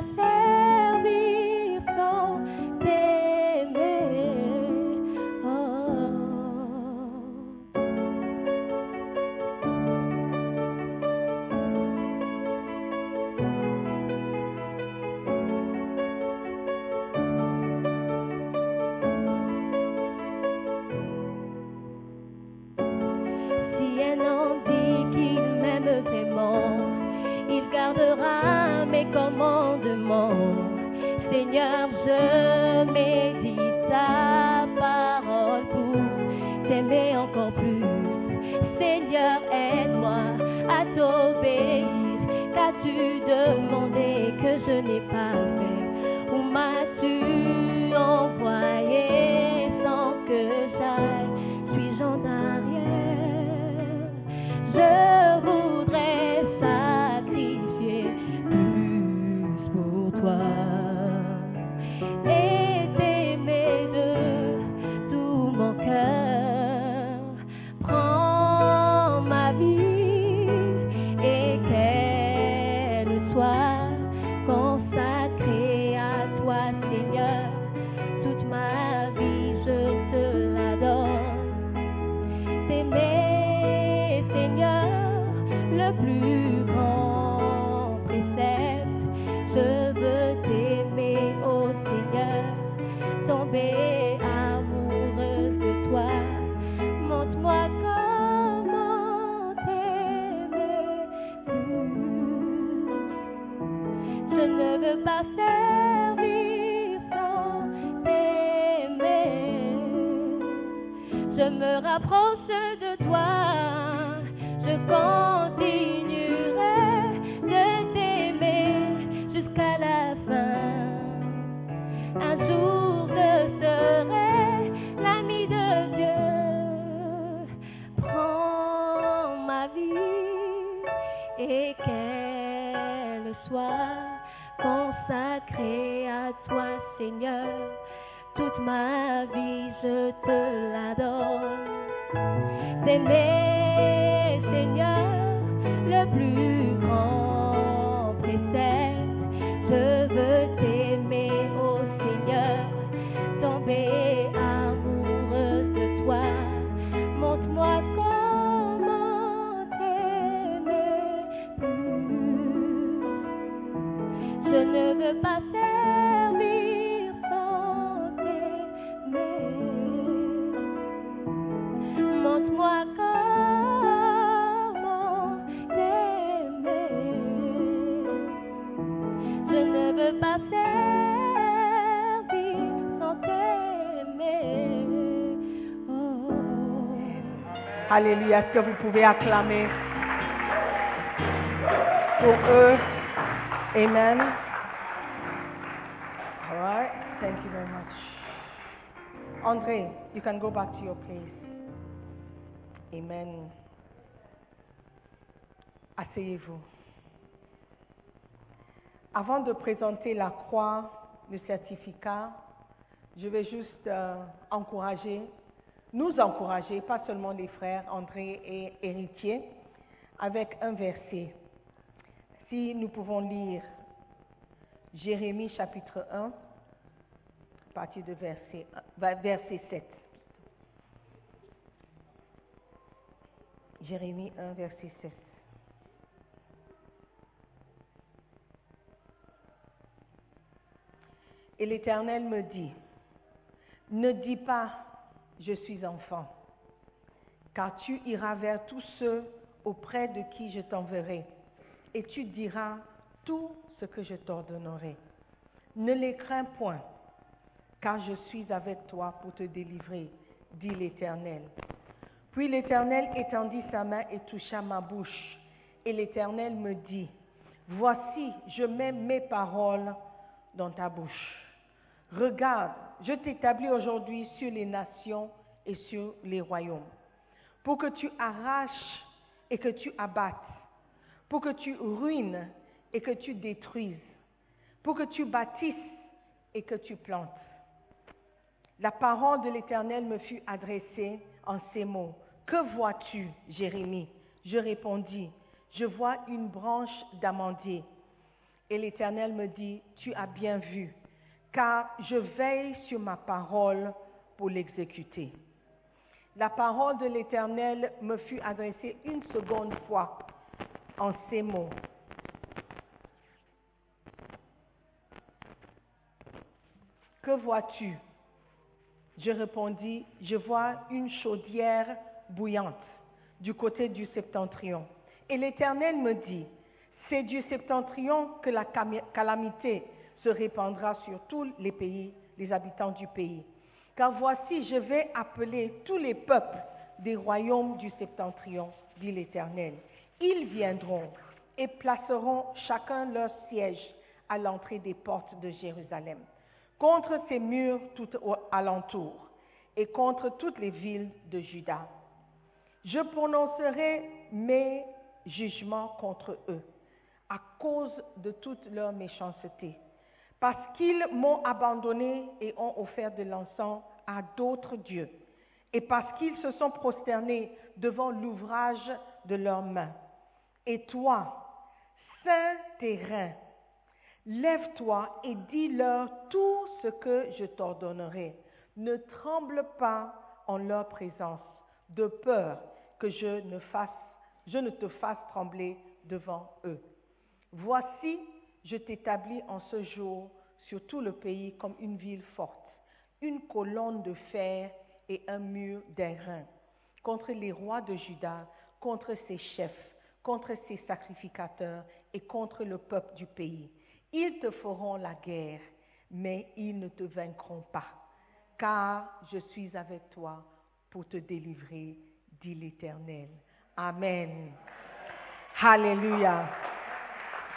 the Alléluia. Est-ce que vous pouvez acclamer pour eux? Amen. All right. Thank you very much. André, you can go back to your place. Amen. Asseyez-vous. Avant de présenter la croix, le certificat, je vais juste euh, encourager, nous encourager, pas seulement les frères André et Héritier, avec un verset. Si nous pouvons lire Jérémie chapitre 1, à partir de verset, un- verset 7. Jérémie 1, verset 7. Et l'Éternel me dit, ne dis pas, je suis enfant, car tu iras vers tous ceux auprès de qui je t'enverrai, et tu diras tout ce que je t'ordonnerai. Ne les crains point, car je suis avec toi pour te délivrer, dit l'Éternel. Puis l'Éternel étendit sa main et toucha ma bouche, et l'Éternel me dit, Voici, je mets mes paroles dans ta bouche. Regarde, je t'établis aujourd'hui sur les nations et sur les royaumes, pour que tu arraches et que tu abattes, pour que tu ruines et que tu détruises, pour que tu bâtisses et que tu plantes. La parole de l'Éternel me fut adressée en ces mots. Que vois-tu, Jérémie? Je répondis, je vois une branche d'amandier. Et l'Éternel me dit, tu as bien vu, car je veille sur ma parole pour l'exécuter. La parole de l'Éternel me fut adressée une seconde fois en ces mots. Que vois-tu? Je répondis, je vois une chaudière bouillante du côté du septentrion. Et l'Éternel me dit, c'est du septentrion que la calamité se répandra sur tous les pays, les habitants du pays. Car voici, je vais appeler tous les peuples des royaumes du septentrion, dit l'Éternel. Ils viendront et placeront chacun leur siège à l'entrée des portes de Jérusalem, contre ses murs tout alentour et contre toutes les villes de Juda. Je prononcerai mes jugements contre eux à cause de toute leur méchanceté, parce qu'ils m'ont abandonné et ont offert de l'encens à d'autres dieux, et parce qu'ils se sont prosternés devant l'ouvrage de leurs mains. Et toi, saint terrain, lève-toi et dis-leur tout ce que je t'ordonnerai. Ne tremble pas en leur présence, de peur que je ne, fasse, je ne te fasse trembler devant eux. Voici, je t'établis en ce jour sur tout le pays comme une ville forte, une colonne de fer et un mur d'airain, contre les rois de Juda, contre ses chefs, contre ses sacrificateurs et contre le peuple du pays. Ils te feront la guerre, mais ils ne te vaincront pas, car je suis avec toi pour te délivrer, dit l'Éternel. Amen. Alléluia.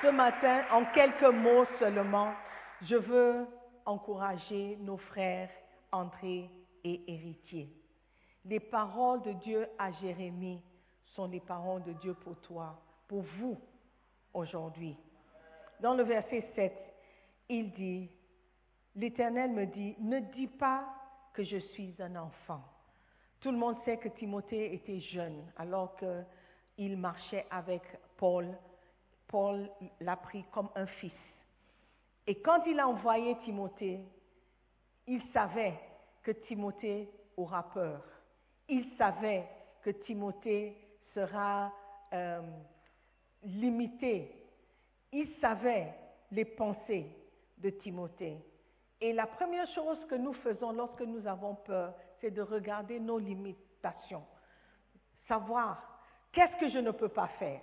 Ce matin, en quelques mots seulement, je veux encourager nos frères André et Héritier. Les paroles de Dieu à Jérémie sont les paroles de Dieu pour toi, pour vous aujourd'hui. Dans le verset 7, il dit, l'Éternel me dit, ne dis pas, que je suis un enfant. Tout le monde sait que Timothée était jeune alors qu'il marchait avec Paul. Paul l'a pris comme un fils. Et quand il a envoyé Timothée, il savait que Timothée aura peur. Il savait que Timothée sera euh, limité. Il savait les pensées de Timothée. Et la première chose que nous faisons lorsque nous avons peur, c'est de regarder nos limitations. Savoir qu'est-ce que je ne peux pas faire?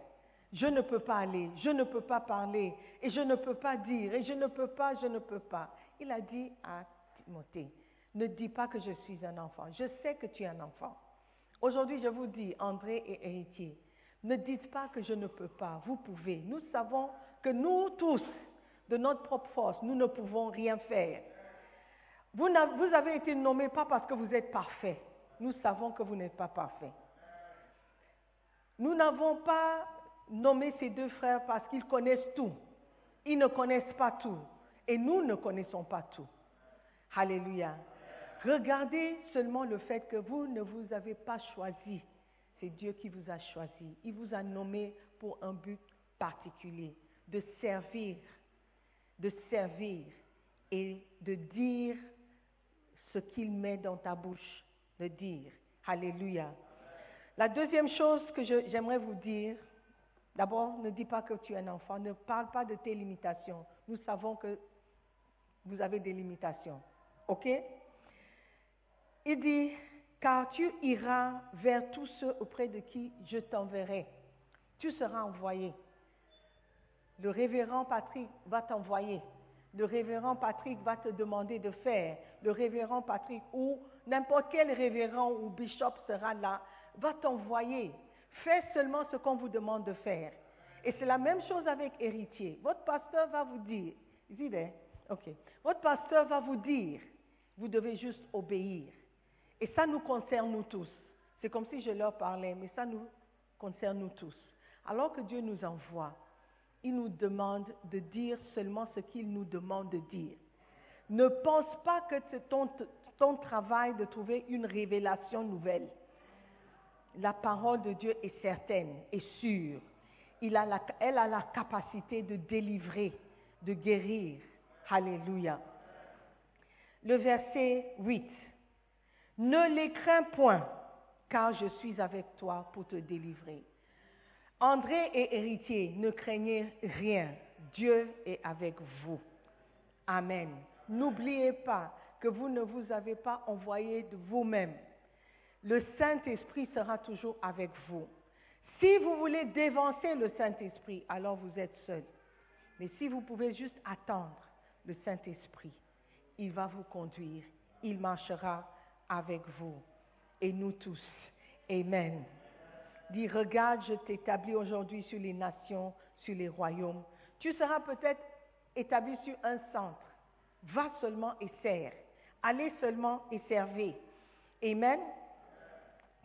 Je ne peux pas aller, je ne peux pas parler, et je ne peux pas dire, et je ne peux pas, je ne peux pas. Il a dit à Timothée, ne dis pas que je suis un enfant. Je sais que tu es un enfant. Aujourd'hui, je vous dis, André et héritier, ne dites pas que je ne peux pas. Vous pouvez. Nous savons que nous tous, de notre propre force, nous ne pouvons rien faire. Vous, avez été nommé pas parce que vous êtes parfait. Nous savons que vous n'êtes pas parfait. Nous n'avons pas nommé ces deux frères parce qu'ils connaissent tout. Ils ne connaissent pas tout. Et nous ne connaissons pas tout. Alléluia. Regardez seulement le fait que vous ne vous avez pas choisi. C'est Dieu qui vous a choisi. Il vous a nommé pour un but particulier, de servir, de servir et de dire ce qu'il met dans ta bouche, de dire. Alléluia. La deuxième chose que j'aimerais vous dire, d'abord, ne dis pas que tu es un enfant, ne parle pas de tes limitations. Nous savons que vous avez des limitations. OK? Il dit, car tu iras vers tous ceux auprès de qui je t'enverrai. Tu seras envoyé. Le révérend Patrick va t'envoyer. Le révérend Patrick va te demander de faire. Le révérend Patrick ou n'importe quel révérend ou bishop sera là, va t'envoyer. Fais seulement ce qu'on vous demande de faire. Et c'est la même chose avec héritier. Votre pasteur va vous dire, ok, votre pasteur va vous dire, vous devez juste obéir. Et ça nous concerne nous tous. C'est comme si je leur parlais, mais ça nous concerne nous tous. Alors que Dieu nous envoie, il nous demande de dire seulement ce qu'il nous demande de dire. Ne pense pas que c'est ton, travail de trouver une révélation nouvelle. La parole de Dieu est certaine et sûre. Elle a la capacité de délivrer, de guérir. Alléluia. Le verset 8. Ne les crains point, car je suis avec toi pour te délivrer. André et héritier, ne craignez rien. Dieu est avec vous. Amen. N'oubliez pas que vous ne vous avez pas envoyé de vous-même. Le Saint-Esprit sera toujours avec vous. Si vous voulez dévancer le Saint-Esprit, alors vous êtes seul. Mais si vous pouvez juste attendre le Saint-Esprit, il va vous conduire. Il marchera avec vous et nous tous. Amen. Dis, regarde, je t'établis aujourd'hui sur les nations, sur les royaumes. Tu seras peut-être établi sur un centre. Va seulement et sers. Allez seulement et servez. Amen.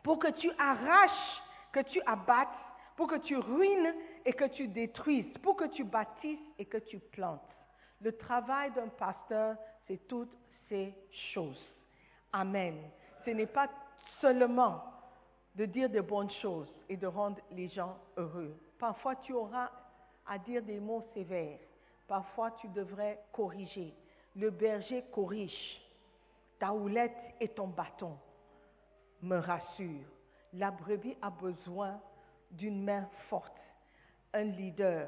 Pour que tu arraches, que tu abattes, pour que tu ruines et que tu détruises, pour que tu bâtisses et que tu plantes. Le travail d'un pasteur, c'est toutes ces choses. Amen ce n'est pas seulement de dire de bonnes choses et de rendre les gens heureux. Parfois, tu auras à dire des mots sévères. Parfois, tu devrais corriger. Le berger corrige. Ta houlette et ton bâton me rassurent. La brebis a besoin d'une main forte, un leader,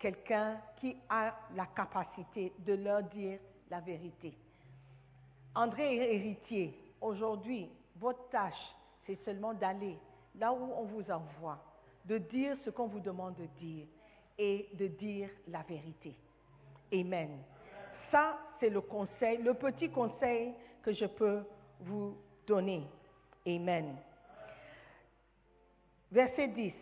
quelqu'un qui a la capacité de leur dire la vérité. André héritier. Aujourd'hui, votre tâche, c'est seulement d'aller là où on vous envoie, de dire ce qu'on vous demande de dire et de dire la vérité. Amen. Ça, c'est le conseil, le petit conseil que je peux vous donner. Amen. Verset 10.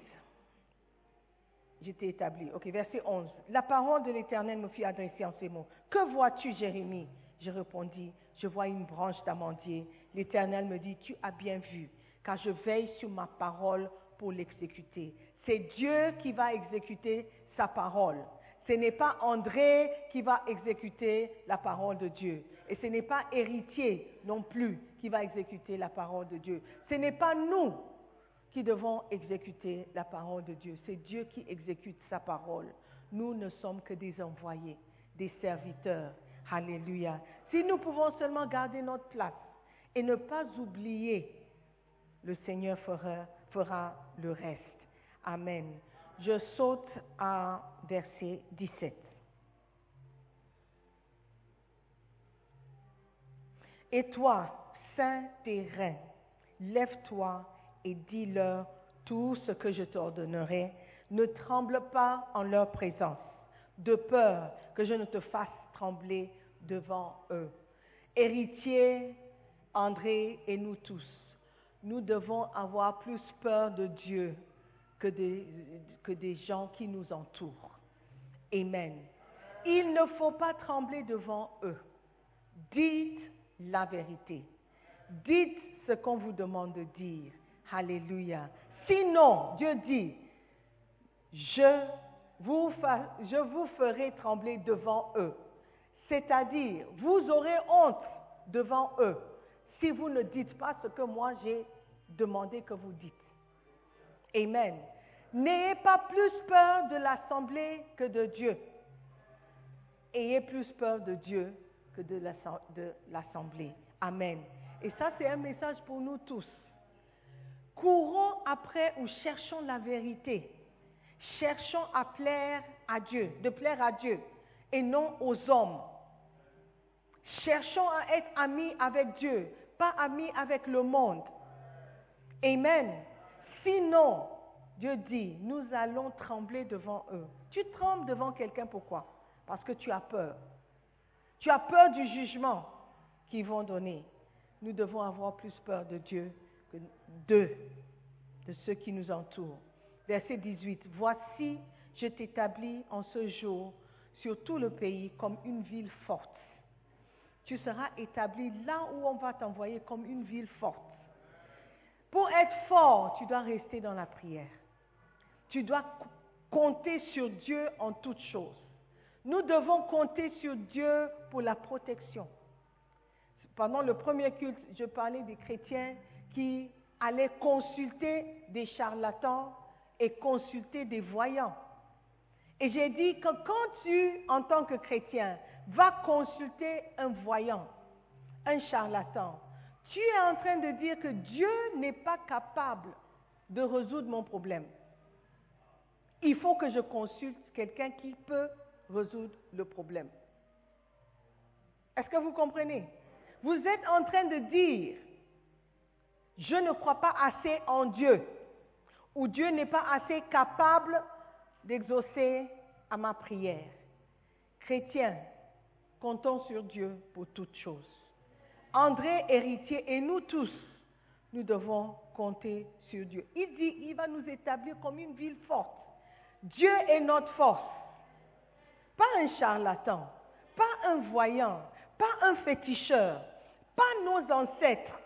J'étais établi. Ok, verset 11. La parole de l'Éternel me fit adresser en ces mots. Que vois-tu, Jérémie? Je répondis, je vois une branche d'amandier L'Éternel me dit, tu as bien vu, car je veille sur ma parole pour l'exécuter. C'est Dieu qui va exécuter sa parole. Ce n'est pas André qui va exécuter la parole de Dieu. Et ce n'est pas héritier non plus qui va exécuter la parole de Dieu. Ce n'est pas nous qui devons exécuter la parole de Dieu. C'est Dieu qui exécute sa parole. Nous ne sommes que des envoyés, des serviteurs. Alléluia. Si nous pouvons seulement garder notre place et ne pas oublier, le Seigneur fera, le reste. Amen. Je saute à verset 17. Et toi, saint terrain, lève-toi et dis-leur tout ce que je t'ordonnerai. Ne tremble pas en leur présence, de peur que je ne te fasse trembler devant eux. Héritier, André et nous tous, nous devons avoir plus peur de Dieu que des, que des gens qui nous entourent. Amen. Il ne faut pas trembler devant eux. Dites la vérité. Dites ce qu'on vous demande de dire. Alléluia. Sinon, Dieu dit, je vous, je vous ferai trembler devant eux. C'est-à-dire, vous aurez honte devant eux si vous ne dites pas ce que moi j'ai demandé que vous dites. Amen. N'ayez pas plus peur de l'assemblée que de Dieu. Ayez plus peur de Dieu que de l'assemblée. Amen. Et ça, c'est un message pour nous tous. Courons après ou cherchons la vérité. Cherchons à plaire à Dieu, de plaire à Dieu et non aux hommes. Cherchons à être amis avec Dieu, pas amis avec le monde. Amen. Sinon, Dieu dit, nous allons trembler devant eux. Tu trembles devant quelqu'un, pourquoi? Parce que tu as peur. Tu as peur du jugement qu'ils vont donner. Nous devons avoir plus peur de Dieu que d'eux, de ceux qui nous entourent. Verset 18. Voici, je t'établis en ce jour sur tout le pays comme une ville forte. Tu seras établi là où on va t'envoyer comme une ville forte. Pour être fort, tu dois rester dans la prière. Tu dois compter sur Dieu en toutes choses. Nous devons compter sur Dieu pour la protection. Pendant le premier culte, je parlais des chrétiens qui allaient consulter des charlatans et consulter des voyants. Et j'ai dit que quand tu, en tant que chrétien, vas consulter un voyant, un charlatan, tu es en train de dire que Dieu n'est pas capable de résoudre mon problème. Il faut que je consulte quelqu'un qui peut résoudre le problème. Est-ce que vous comprenez? Vous êtes en train de dire, je ne crois pas assez en Dieu, ou Dieu n'est pas assez capable d'exaucer à ma prière. Chrétiens, comptons sur Dieu pour toutes choses. André, héritier, et nous tous, nous devons compter sur Dieu. Il dit, il va nous établir comme une ville forte. Dieu est notre force. Pas un charlatan, pas un voyant, pas un féticheur, pas nos ancêtres.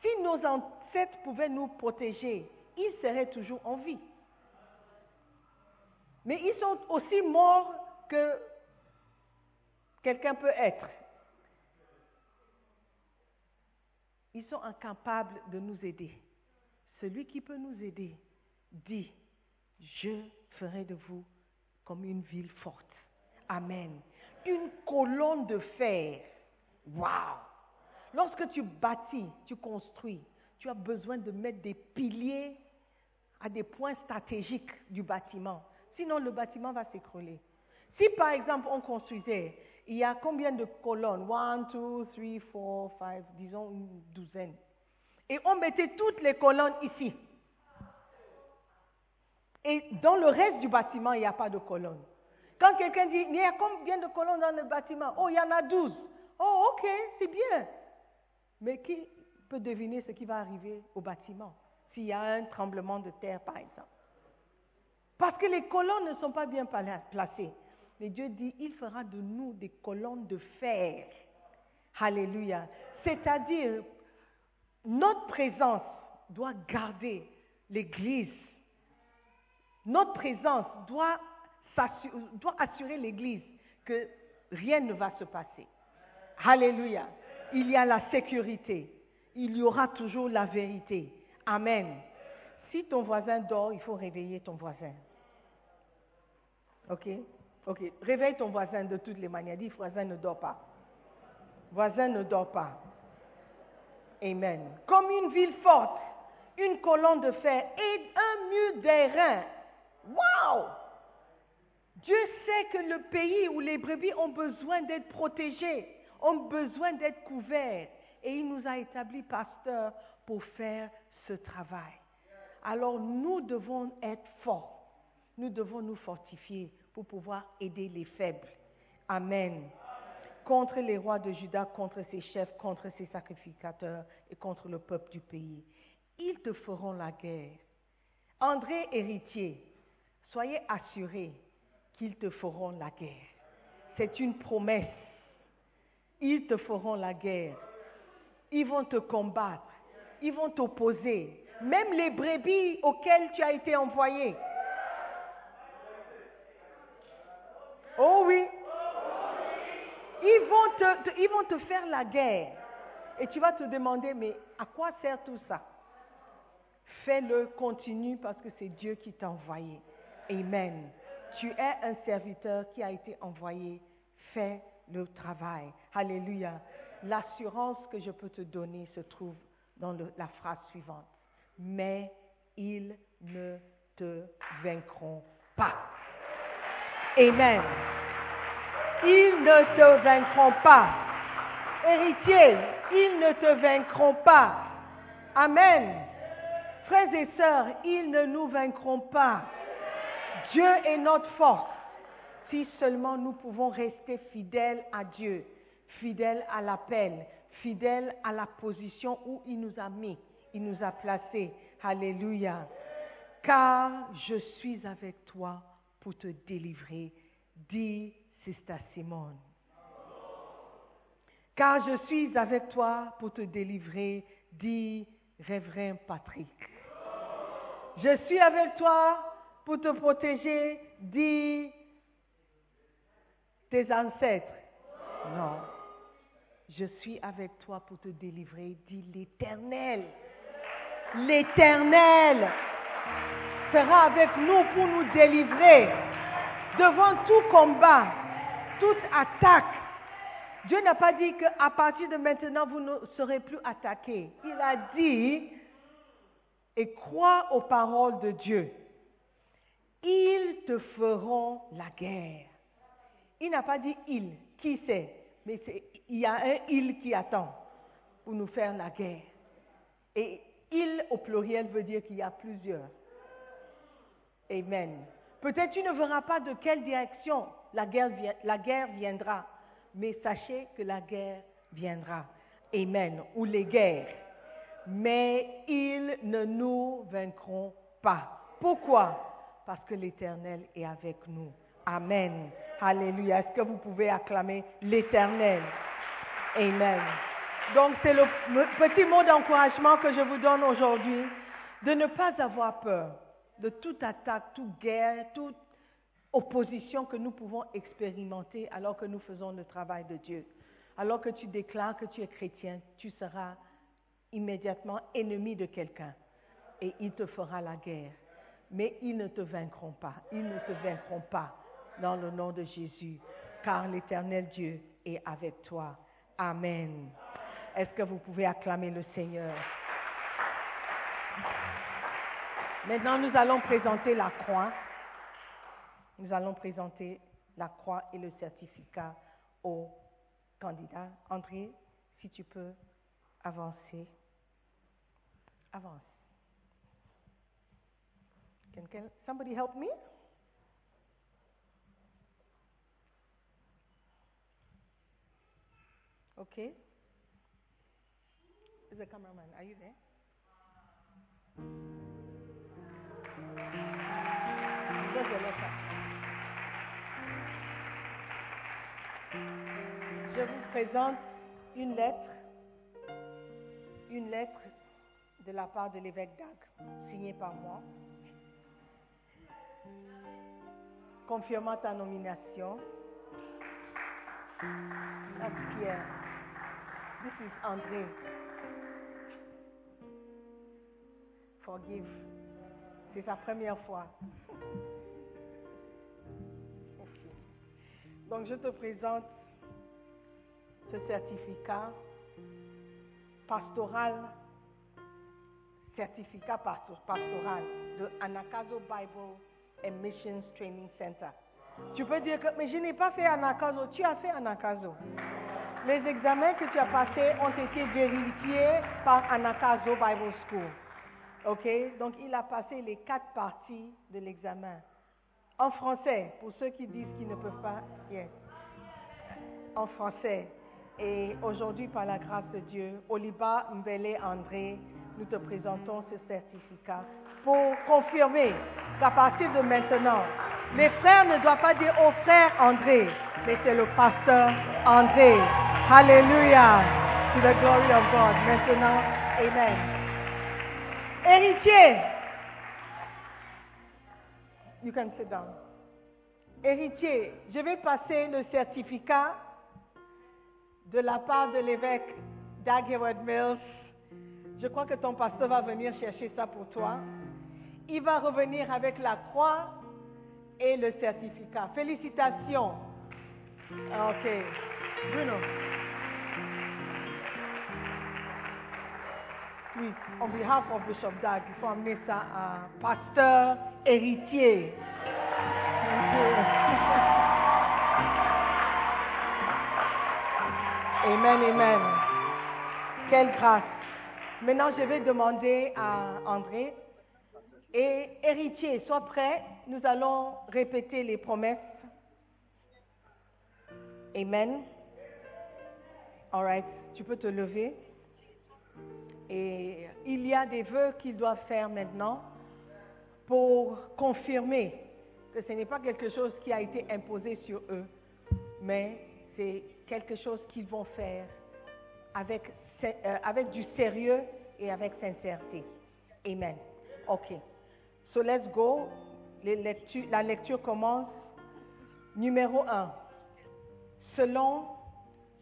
Si nos ancêtres pouvaient nous protéger, ils seraient toujours en vie. Mais ils sont aussi morts que quelqu'un peut être. Ils sont incapables de nous aider. Celui qui peut nous aider dit, je ferai de vous comme une ville forte. Amen. Une colonne de fer. Waouh! Lorsque tu bâtis, tu construis, tu as besoin de mettre des piliers à des points stratégiques du bâtiment. Sinon, le bâtiment va s'écrouler. Si par exemple on construisait, il y a combien de colonnes? 1, 2, 3, 4, 5, disons une douzaine. Et on mettait toutes les colonnes ici. Et dans le reste du bâtiment, il n'y a pas de colonnes. Quand quelqu'un dit, il y a combien de colonnes dans le bâtiment? Oh, il y en a 12. Oh, ok, c'est bien. Mais qui peut deviner ce qui va arriver au bâtiment s'il y a un tremblement de terre, par exemple? Parce que les colonnes ne sont pas bien placées. Mais Dieu dit, il fera de nous des colonnes de fer. Alléluia. C'est-à-dire, notre présence doit garder l'Église. Notre présence doit, doit assurer l'Église que rien ne va se passer. Alléluia. Il y a la sécurité. Il y aura toujours la vérité. Amen. Si ton voisin dort, il faut réveiller ton voisin. OK? OK. Réveille ton voisin de toutes les manières. Dis, voisin ne dort pas. Voisin ne dort pas. Amen. Comme une ville forte, une colonne de fer et un mur d'airain. Wow! Dieu sait que le pays où les brebis ont besoin d'être protégées, ont besoin d'être couverts. Et il nous a établi pasteur pour faire ce travail. Alors nous devons être forts. Nous devons nous fortifier pour pouvoir aider les faibles. Amen. Contre les rois de Juda, contre ses chefs, contre ses sacrificateurs et contre le peuple du pays. Ils te feront la guerre. André héritier, soyez assurés qu'ils te feront la guerre. C'est une promesse. Ils te feront la guerre. Ils vont te combattre. Ils vont t'opposer. Même les brebis auxquelles tu as été envoyé. Oh oui. Ils vont, te, ils vont te faire la guerre. Et tu vas te demander, mais à quoi sert tout ça? Fais-le, continue, parce que c'est Dieu qui t'a envoyé. Amen. Tu es un serviteur qui a été envoyé. Fais le travail. Alléluia. L'assurance que je peux te donner se trouve dans la phrase suivante. Mais ils ne te vaincront pas. Amen. Ils ne te vaincront pas. Héritier, ils ne te vaincront pas. Amen. Frères et sœurs, ils ne nous vaincront pas. Dieu est notre force. Si seulement nous pouvons rester fidèles à Dieu, fidèles à l'appel, fidèles à la position où il nous a mis, il nous a placés. Alléluia. Car je suis avec toi pour te délivrer, dit Sister Simone. Car je suis avec toi pour te délivrer, dit Révérend Patrick. Je suis avec toi pour te protéger, dit tes ancêtres. Non. Je suis avec toi pour te délivrer, dit l'Éternel. L'Éternel sera avec nous pour nous délivrer devant tout combat, toute attaque. Dieu n'a pas dit qu'à partir de maintenant, vous ne serez plus attaqués. Il a dit, et crois aux paroles de Dieu, ils te feront la guerre. Il n'a pas dit il, qui sait, mais il y a un il qui attend pour nous faire la guerre. Et il au pluriel veut dire qu'il y a plusieurs. Amen. Peut-être tu ne verras pas de quelle direction la guerre, la guerre viendra, mais sachez que la guerre viendra. Amen. Ou les guerres. Mais ils ne nous vaincront pas. Pourquoi? Parce que l'Éternel est avec nous. Amen. Alléluia. Est-ce que vous pouvez acclamer l'Éternel? Amen. Donc c'est le petit mot d'encouragement que je vous donne aujourd'hui, de ne pas avoir peur de toute attaque, toute guerre, toute opposition que nous pouvons expérimenter alors que nous faisons le travail de Dieu. Alors que tu déclares que tu es chrétien, tu seras immédiatement ennemi de quelqu'un et il te fera la guerre. Mais ils ne te vaincront pas, ils ne te vaincront pas dans le nom de Jésus, car l'Éternel Dieu est avec toi. Amen. Est-ce que vous pouvez acclamer le Seigneur? Maintenant, nous allons présenter la croix. Nous allons présenter la croix et le certificat au candidat. André, si tu peux avancer. Avance. Can, can somebody help me? Okay. The cameraman, are you there? Je vous présente une lettre, une lettre de la part de l'évêque d'Agde, signée par moi, confirmant ta nomination. Pierre. This is André. Forgive. C'est sa première fois. Donc je te présente ce certificat pastoral, certificat pasto- pastoral de Anakazo Bible and Missions Training Center. Tu peux dire que, mais je n'ai pas fait Anakazo, tu as fait Anakazo. Les examens que tu as passés ont été vérifiés par Anakazo Bible School. OK? Donc, il a passé les quatre parties de l'examen. En français, pour ceux qui disent qu'ils ne peuvent pas. yes. En français. Et aujourd'hui, par la grâce de Dieu, Oliba Mbele André, nous te présentons ce certificat pour confirmer qu'à partir de maintenant, les frères ne doivent pas dire au frère André, mais c'est le pasteur André. Alléluia. To the glory of God. Maintenant, Amen. Héritier. You can sit down. Héritier, je vais passer le certificat de la part de l'évêque Daggerwood Mills. Je crois que ton pasteur va venir chercher ça pour toi. Il va revenir avec la croix et le certificat. Félicitations. Ok. Bruno. Oui, on behalf of Bishop Dag, il faut amener ça à pasteur héritier. Amen, amen. Quelle grâce. Maintenant, je vais demander à André et héritier, sois prêt. Nous allons répéter les promesses. Amen. All right. Tu peux te lever. Et il y a des vœux qu'ils doivent faire maintenant pour confirmer que ce n'est pas quelque chose qui a été imposé sur eux, mais c'est quelque chose qu'ils vont faire avec, euh, avec du sérieux et avec sincérité. Amen. OK. So let's go. Les lectures- la lecture commence. Numéro 1. Selon.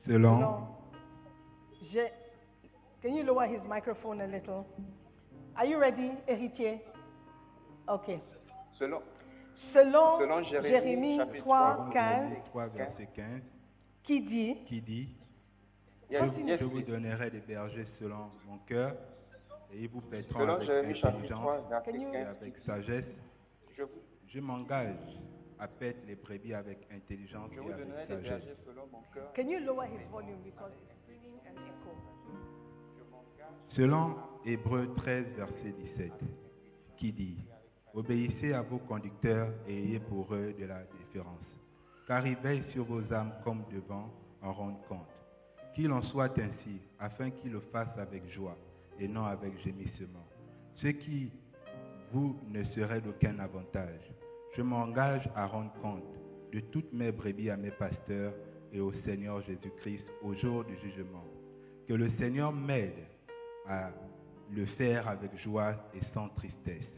Selon, je, can you lower his microphone a little? Are you ready, héritier? OK. Selon, Selon, Selon Jérémie, Jérémie chapitre 3, 15, 3, verset 15, qui dit qui dit yes, je, yes, je vous donnerai des bergers selon mon cœur, et ils vous paîtront avec Jérémie chapitre 3, intelligence verset Can you- et 15, avec sagesse. je m'engage à paître les brebis avec intelligence je et vous donnerai avec des sagesse. bergers selon mon cœur. Can you lower his volume because it's bringing an echo? Selon Hébreu 13, verset 17, qui dit Obéissez à vos conducteurs et ayez pour eux de la déférence, car ils veillent sur vos âmes comme devant en rendre compte. Qu'il en soit ainsi, afin qu'ils le fassent avec joie et non avec gémissement. Ce qui vous ne serait d'aucun avantage. Je m'engage à rendre compte de toutes mes brebis à mes pasteurs et au Seigneur Jésus-Christ au jour du jugement. Que le Seigneur m'aide à le faire avec joie et sans tristesse.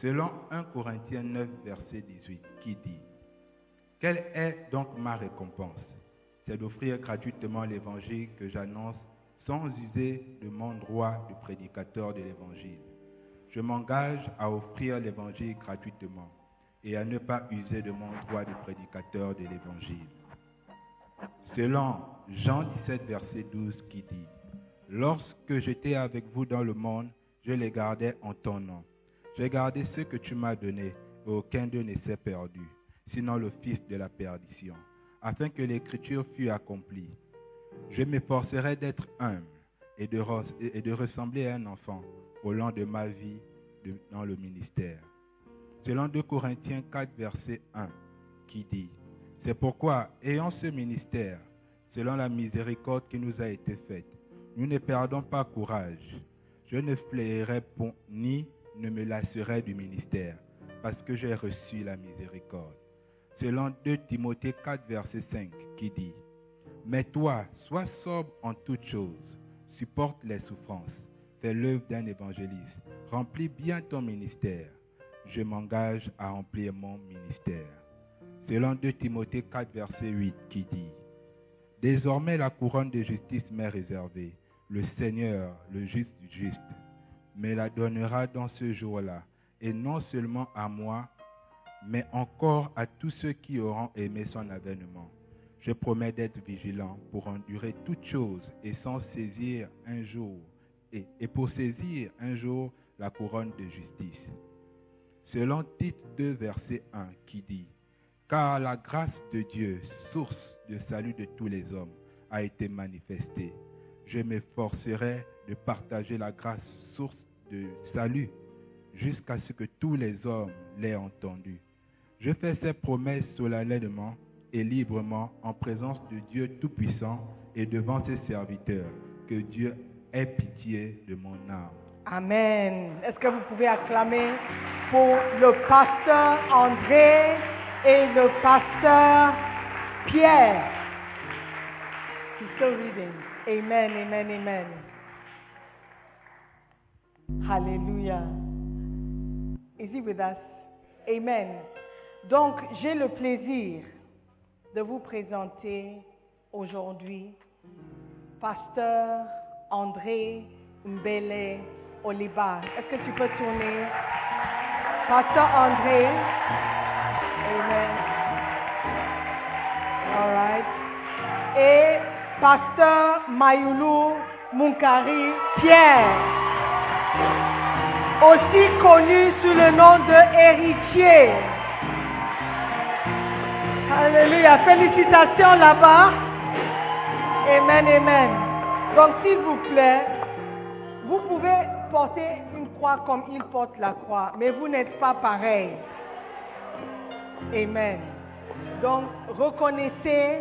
Selon 1 Corinthiens 9, verset 18, qui dit, Quelle est donc ma récompense? C'est d'offrir gratuitement l'évangile que j'annonce sans user de mon droit de prédicateur de l'évangile. Je m'engage à offrir l'évangile gratuitement et à ne pas user de mon droit de prédicateur de l'évangile. Selon Jean 17, verset 12, qui dit, Lorsque j'étais avec vous dans le monde, je les gardais en ton nom. J'ai gardé ce que tu m'as donné, et aucun d'eux ne s'est perdu, sinon le fils de la perdition, afin que l'écriture fût accomplie. Je m'efforcerai d'être humble et de, ressembler à un enfant au long de ma vie dans le ministère. Selon 2 Corinthiens 4, verset 1, qui dit, C'est pourquoi, ayant ce ministère, selon la miséricorde qui nous a été faite, nous ne perdons pas courage. Je ne fléirai point ni ne me lasserai du ministère, parce que j'ai reçu la miséricorde. Selon 2 Timothée 4, verset 5, qui dit, Mais toi, sois sobre en toutes choses, supporte les souffrances, fais l'œuvre d'un évangéliste, remplis bien ton ministère. Je m'engage à remplir mon ministère. Selon 2 Timothée 4, verset 8, qui dit, Désormais la couronne de justice m'est réservée. Le Seigneur, le juste juste, me la donnera dans ce jour-là, et non seulement à moi, mais encore à tous ceux qui auront aimé son avènement. Je promets d'être vigilant pour endurer toutes choses et sans saisir un jour, et, et pour saisir un jour la couronne de justice. Selon Tite 2, verset 1, qui dit, Car la grâce de Dieu, source de salut de tous les hommes, a été manifestée. Je m'efforcerai de partager la grâce, source de salut, jusqu'à ce que tous les hommes l'aient entendu. Je fais ces promesses solennellement et librement en présence de Dieu Tout-Puissant et devant ses serviteurs. Que Dieu ait pitié de mon âme. Amen. Est-ce que vous pouvez acclamer pour le pasteur André et le pasteur Pierre? He's still reading. Amen, amen, amen. Hallelujah. Is he with us? Amen. Donc, j'ai le plaisir de vous présenter aujourd'hui Pasteur André Mbele Oliba. Est-ce que tu peux tourner? Pasteur André. Amen. Et Pasteur Mayulu Munkari Pierre. Aussi connu sous le nom de héritier. Alléluia. Félicitations là-bas. Amen, amen. Donc, s'il vous plaît, vous pouvez porter une croix comme il porte la croix, mais vous n'êtes pas pareil. Amen. Donc, reconnaissez,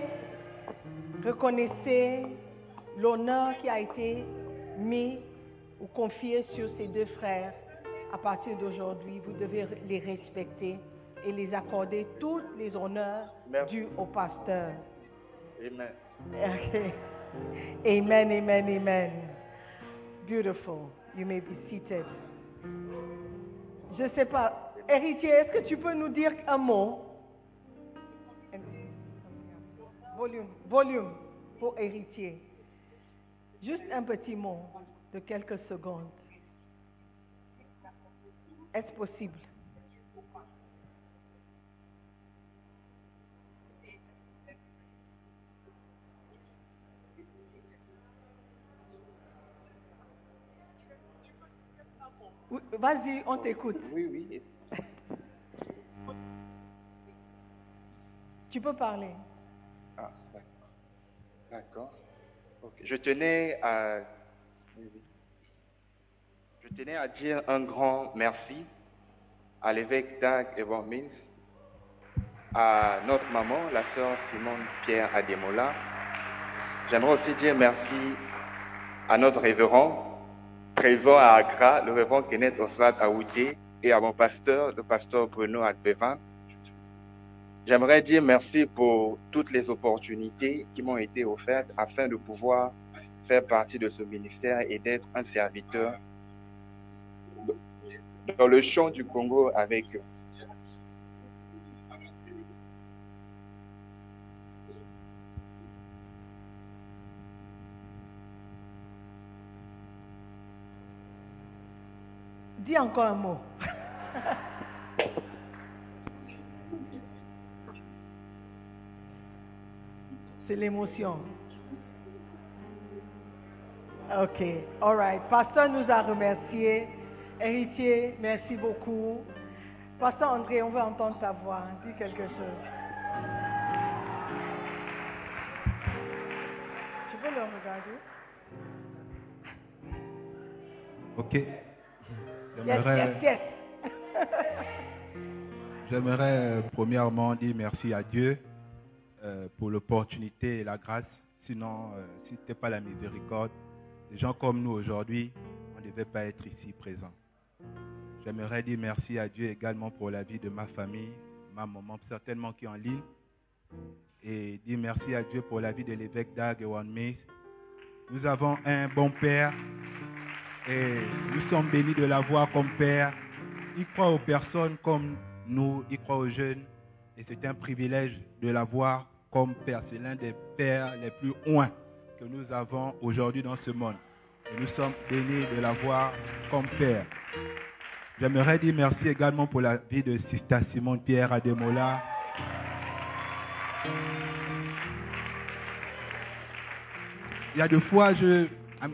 reconnaissez l'honneur qui a été mis ou confié sur ces deux frères. À partir d'aujourd'hui, vous devez les respecter et les accorder tous les honneurs Merci. dus au pasteur. Amen. Okay. Amen, amen, amen. Beautiful. You may be seated. Je ne sais pas. Héritier, est-ce que tu peux nous dire un mot? Volume, volume pour héritier. Juste un petit mot de quelques secondes. Est-ce possible? Oui, Vas-y, on t'écoute. Oui, oui. Tu peux parler. D'accord. Je tenais à. Je tenais à dire un grand merci à l'évêque Dag Evan Mills, à notre maman, la sœur Simone Pierre Ademola. J'aimerais aussi dire merci à notre révérend, présent à Accra, le révérend Kenneth Oswald Aoudé, et à mon pasteur, le pasteur Bruno Adbevan. J'aimerais dire merci pour toutes les opportunités qui m'ont été offertes afin de pouvoir faire partie de ce ministère et d'être un serviteur dans le champ du Congo avec eux. Dis encore un mot. C'est l'émotion. Ok, all right. Pasteur nous a remerciés. Héritier, merci beaucoup. Pasteur André, on veut entendre ta voix. Dis quelque chose. Tu peux le regarder? Ok. Yes, J'aimerais, yes, yes. j'aimerais, premièrement dire merci à Dieu euh, pour l'opportunité et la grâce. Sinon, euh, si ce n'était pas la miséricorde, des gens comme nous aujourd'hui, on ne devait pas être ici présents. J'aimerais dire merci à Dieu également pour la vie de ma famille, ma maman certainement qui est en ligne. Et dire merci à Dieu pour la vie de l'évêque Dag et Mace. Nous avons un bon père et nous sommes bénis de l'avoir comme père. Il croit aux personnes comme nous, il croit aux jeunes. Et c'est un privilège de l'avoir comme père. C'est l'un des pères les plus loin que nous avons aujourd'hui dans ce monde. Nous sommes bénis de l'avoir comme père. J'aimerais dire merci également pour la vie de Sista Simone Pierre Ademola. Il y a deux fois, je,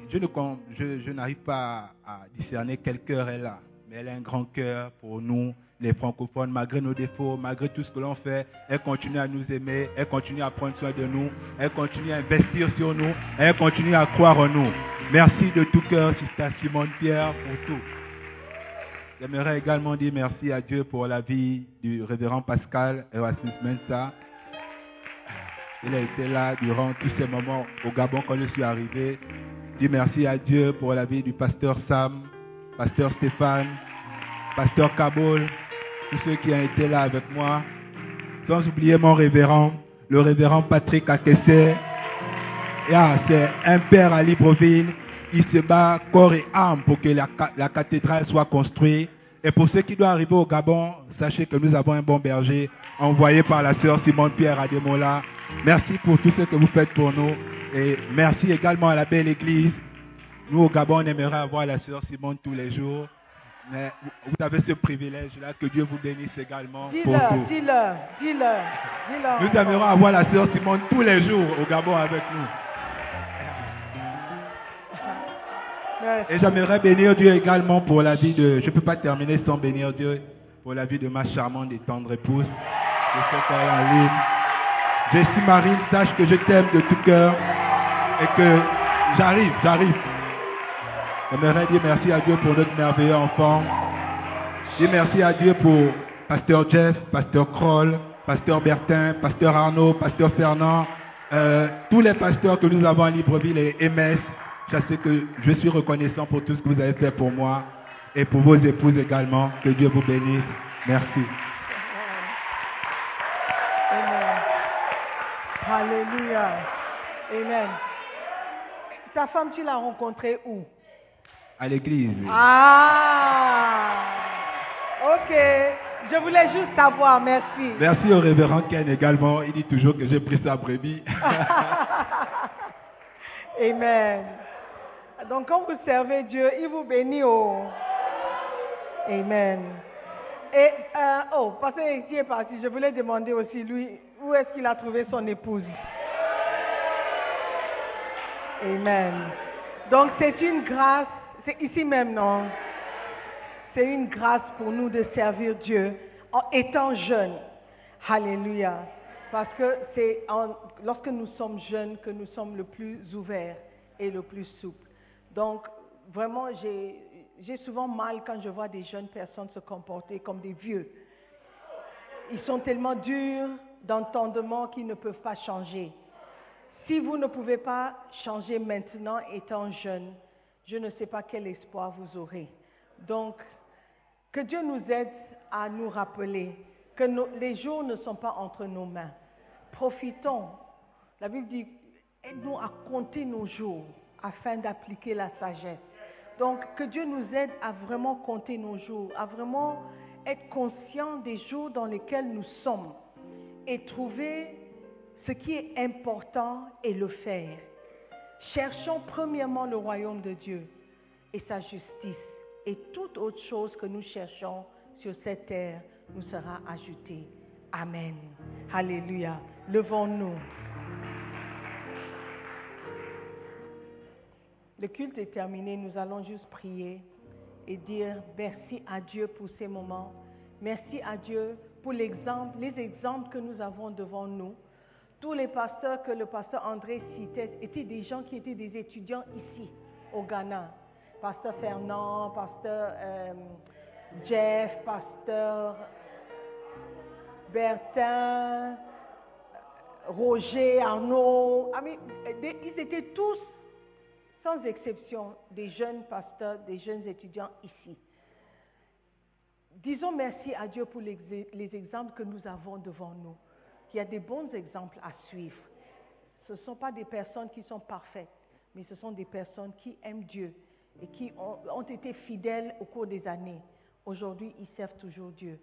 je, ne, n'arrive pas à, discerner quel cœur elle a, mais elle a un grand cœur pour nous, les francophones, malgré nos défauts, malgré tout ce que l'on fait, elle continue à nous aimer, elle continue à prendre soin de nous, elle continue à investir sur nous, elle continue à croire en nous. Merci de tout cœur, Sista Simone Pierre, pour tout. J'aimerais également dire merci à Dieu pour la vie du révérend Pascal Erasmus Mensa. Il a été là durant tous ces moments au Gabon quand je suis arrivé. Dis merci à Dieu pour la vie du pasteur Sam, pasteur Stéphane, pasteur Kaboul, tous ceux qui ont été là avec moi. Sans oublier mon révérend, le révérend Patrick Akessé. Ah, c'est un père à Libreville. Il se bat corps et âme pour que la, la cathédrale soit construite. Et pour ceux qui doivent arriver au Gabon, sachez que nous avons un bon berger envoyé par la sœur Simone Pierre Ademola. Merci pour tout ce que vous faites pour nous. Et merci également à la belle église. Nous, au Gabon, on aimerait avoir la sœur Simone tous les jours. Mais vous avez ce privilège-là, que Dieu vous bénisse également. Dis-leur, dis-leur, dis-leur, dis-leur. Nous aimerons avoir la sœur Simone tous les jours au Gabon avec nous. Et j'aimerais bénir Dieu également pour la vie de... Je ne peux pas terminer sans bénir Dieu pour la vie de ma charmante et tendre épouse. Est en ligne. Jessie Marine, sache que je t'aime de tout cœur et que j'arrive, j'arrive. J'aimerais dire merci à Dieu pour notre merveilleux enfant. Dire merci à Dieu pour Pasteur Jeff, Pasteur Kroll, Pasteur Bertin, Pasteur Arnaud, Pasteur Fernand, euh, tous les pasteurs que nous avons à Libreville et MS. Je sais que je suis reconnaissant pour tout ce que vous avez fait pour moi et pour vos épouses également. Que Dieu vous bénisse. Merci. Amen. Alléluia. Amen. Ta femme, tu l'as rencontrée où? À l'église. Ah, ok. Je voulais juste savoir, merci. Merci au révérend Ken également. Il dit toujours que j'ai pris sa brebis. Amen. Donc quand vous servez Dieu, il vous bénit. Oh. Amen. Et, euh, oh, parce qu'il est parti, je voulais demander aussi, lui, où est-ce qu'il a trouvé son épouse? Amen. Donc c'est une grâce, c'est ici même, non? C'est une grâce pour nous de servir Dieu en étant jeunes. Alléluia. Parce que c'est lorsque nous sommes jeunes que nous sommes le plus ouverts et le plus souples. Donc, vraiment, j'ai souvent mal quand je vois des jeunes personnes se comporter comme des vieux. Ils sont tellement durs d'entendement qu'ils ne peuvent pas changer. Si vous ne pouvez pas changer maintenant étant jeune, je ne sais pas quel espoir vous aurez. Donc, que Dieu nous aide à nous rappeler que les jours ne sont pas entre nos mains. Profitons. La Bible dit, aide-nous à compter nos jours afin d'appliquer la sagesse. Donc, que Dieu nous aide à vraiment compter nos jours, à vraiment être conscient des jours dans lesquels nous sommes et trouver ce qui est important et le faire. Cherchons premièrement le royaume de Dieu et sa justice et toute autre chose que nous cherchons sur cette terre nous sera ajoutée. Amen. Alléluia. Levons-nous. Le culte est terminé, nous allons juste prier et dire merci à Dieu pour ces moments. Merci à Dieu pour l'exemple, les exemples que nous avons devant nous. Tous les pasteurs que le pasteur André citait étaient des gens qui étaient des étudiants ici, au Ghana. Pasteur Fernand, pasteur euh, Jeff, pasteur Bertin, Roger, Arnaud. ils étaient tous sans exception, des jeunes pasteurs, des jeunes étudiants ici. Disons merci à Dieu pour les, exemples que nous avons devant nous. Il y a des bons exemples à suivre. Ce ne sont pas des personnes qui sont parfaites, mais ce sont des personnes qui aiment Dieu et qui ont, ont été fidèles au cours des années. Aujourd'hui, ils servent toujours Dieu.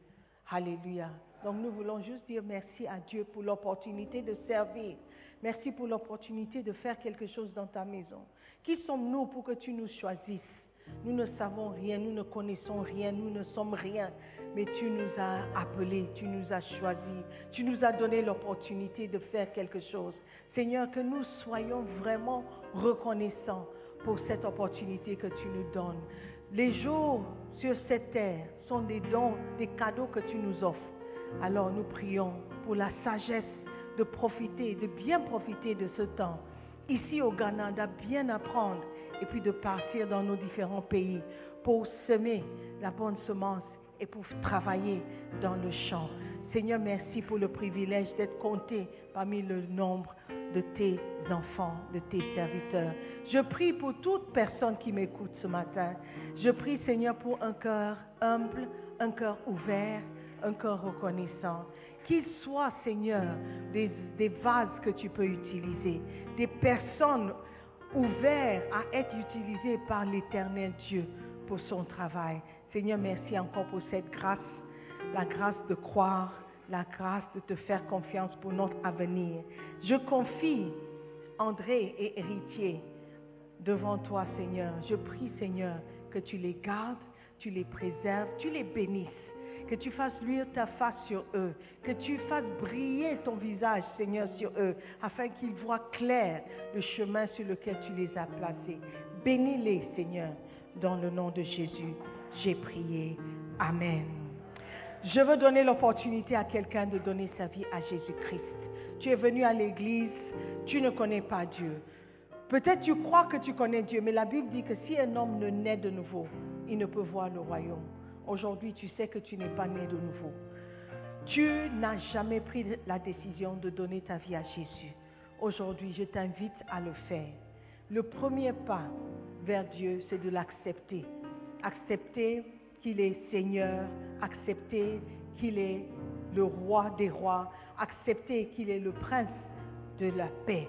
Alléluia. Donc nous voulons juste dire merci à Dieu pour l'opportunité de servir. Merci pour l'opportunité de faire quelque chose dans ta maison. Qui sommes-nous pour que tu nous choisisses? Nous ne savons rien, nous ne connaissons rien, nous ne sommes rien. Mais tu nous as appelés, tu nous as choisis, tu nous as donné l'opportunité de faire quelque chose. Seigneur, que nous soyons vraiment reconnaissants pour cette opportunité que tu nous donnes. Les jours sur cette terre sont des dons, des cadeaux que tu nous offres. Alors nous prions pour la sagesse de profiter, de bien profiter de ce temps. Ici au Ghana, de bien apprendre et puis de partir dans nos différents pays pour semer la bonne semence et pour travailler dans le champ. Seigneur, merci pour le privilège d'être compté parmi le nombre de tes enfants, de tes serviteurs. Je prie pour toute personne qui m'écoute ce matin. Je prie, Seigneur, pour un cœur humble, un cœur ouvert, un cœur reconnaissant. Qu'ils soient, Seigneur, des, des vases que tu peux utiliser, des personnes ouvertes à être utilisées par l'éternel Dieu pour son travail. Seigneur, merci encore pour cette grâce, la grâce de croire, la grâce de te faire confiance pour notre avenir. Je confie André et héritier devant toi, Seigneur. Je prie, Seigneur, que tu les gardes, tu les préserves, tu les bénisses, que tu fasses luire ta face sur eux, que tu fasses briller ton visage, Seigneur, sur eux, afin qu'ils voient clair le chemin sur lequel tu les as placés. Bénis-les, Seigneur, dans le nom de Jésus. J'ai prié. Amen. Je veux donner l'opportunité à quelqu'un de donner sa vie à Jésus-Christ. Tu es venu à l'église, tu ne connais pas Dieu. Peut-être tu crois que tu connais Dieu, mais la Bible dit que si un homme ne naît de nouveau, il ne peut voir le royaume. Aujourd'hui, tu sais que tu n'es pas né de nouveau. Tu n'as jamais pris la décision de donner ta vie à Jésus. Aujourd'hui, je t'invite à le faire. Le premier pas vers Dieu, c'est de l'accepter. Accepter qu'il est Seigneur, accepter qu'il est le roi des rois, accepter qu'il est le prince de la paix.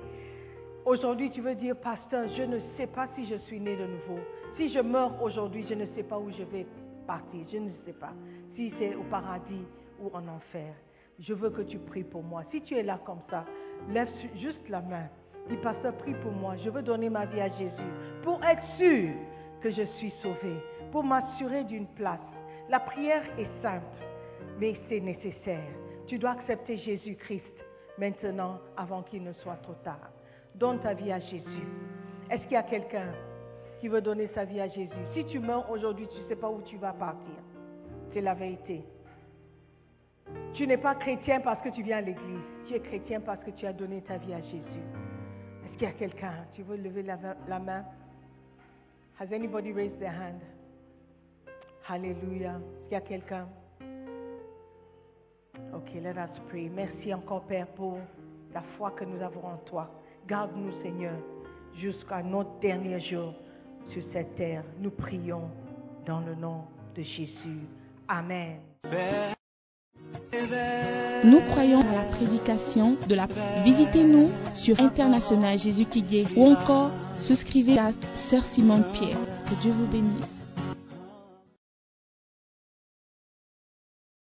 Aujourd'hui, tu veux dire, pasteur, je ne sais pas si je suis né de nouveau. Si je meurs aujourd'hui, je ne sais pas où je vais partir. Je ne sais pas si c'est au paradis ou en enfer. Je veux que tu pries pour moi. Si tu es là comme ça, lève juste la main. Dis, pasteur, prie pour moi. Je veux donner ma vie à Jésus pour être sûr que je suis sauvé, pour m'assurer d'une place. La prière est simple, mais c'est nécessaire. Tu dois accepter Jésus-Christ maintenant avant qu'il ne soit trop tard. Donne ta vie à Jésus. Est-ce qu'il y a quelqu'un qui veut donner sa vie à Jésus? Si tu meurs aujourd'hui, tu ne sais pas où tu vas partir. C'est la vérité. Tu n'es pas chrétien parce que tu viens à l'église. Tu es chrétien parce que tu as donné ta vie à Jésus. Est-ce qu'il y a quelqu'un? Tu veux lever la, la main? Has anybody raised their hand? Est-ce qu'il y a quelqu'un? Ok, let us pray. Merci encore, Père, pour la foi que nous avons en toi. Garde-nous, Seigneur, jusqu'à notre dernier jour sur cette terre. Nous prions dans le nom de Jésus. Amen. Nous croyons à la prédication de la Visitez-nous sur International Jésus qui ou encore souscrivez à Sœur Simone Pierre. Que Dieu vous bénisse.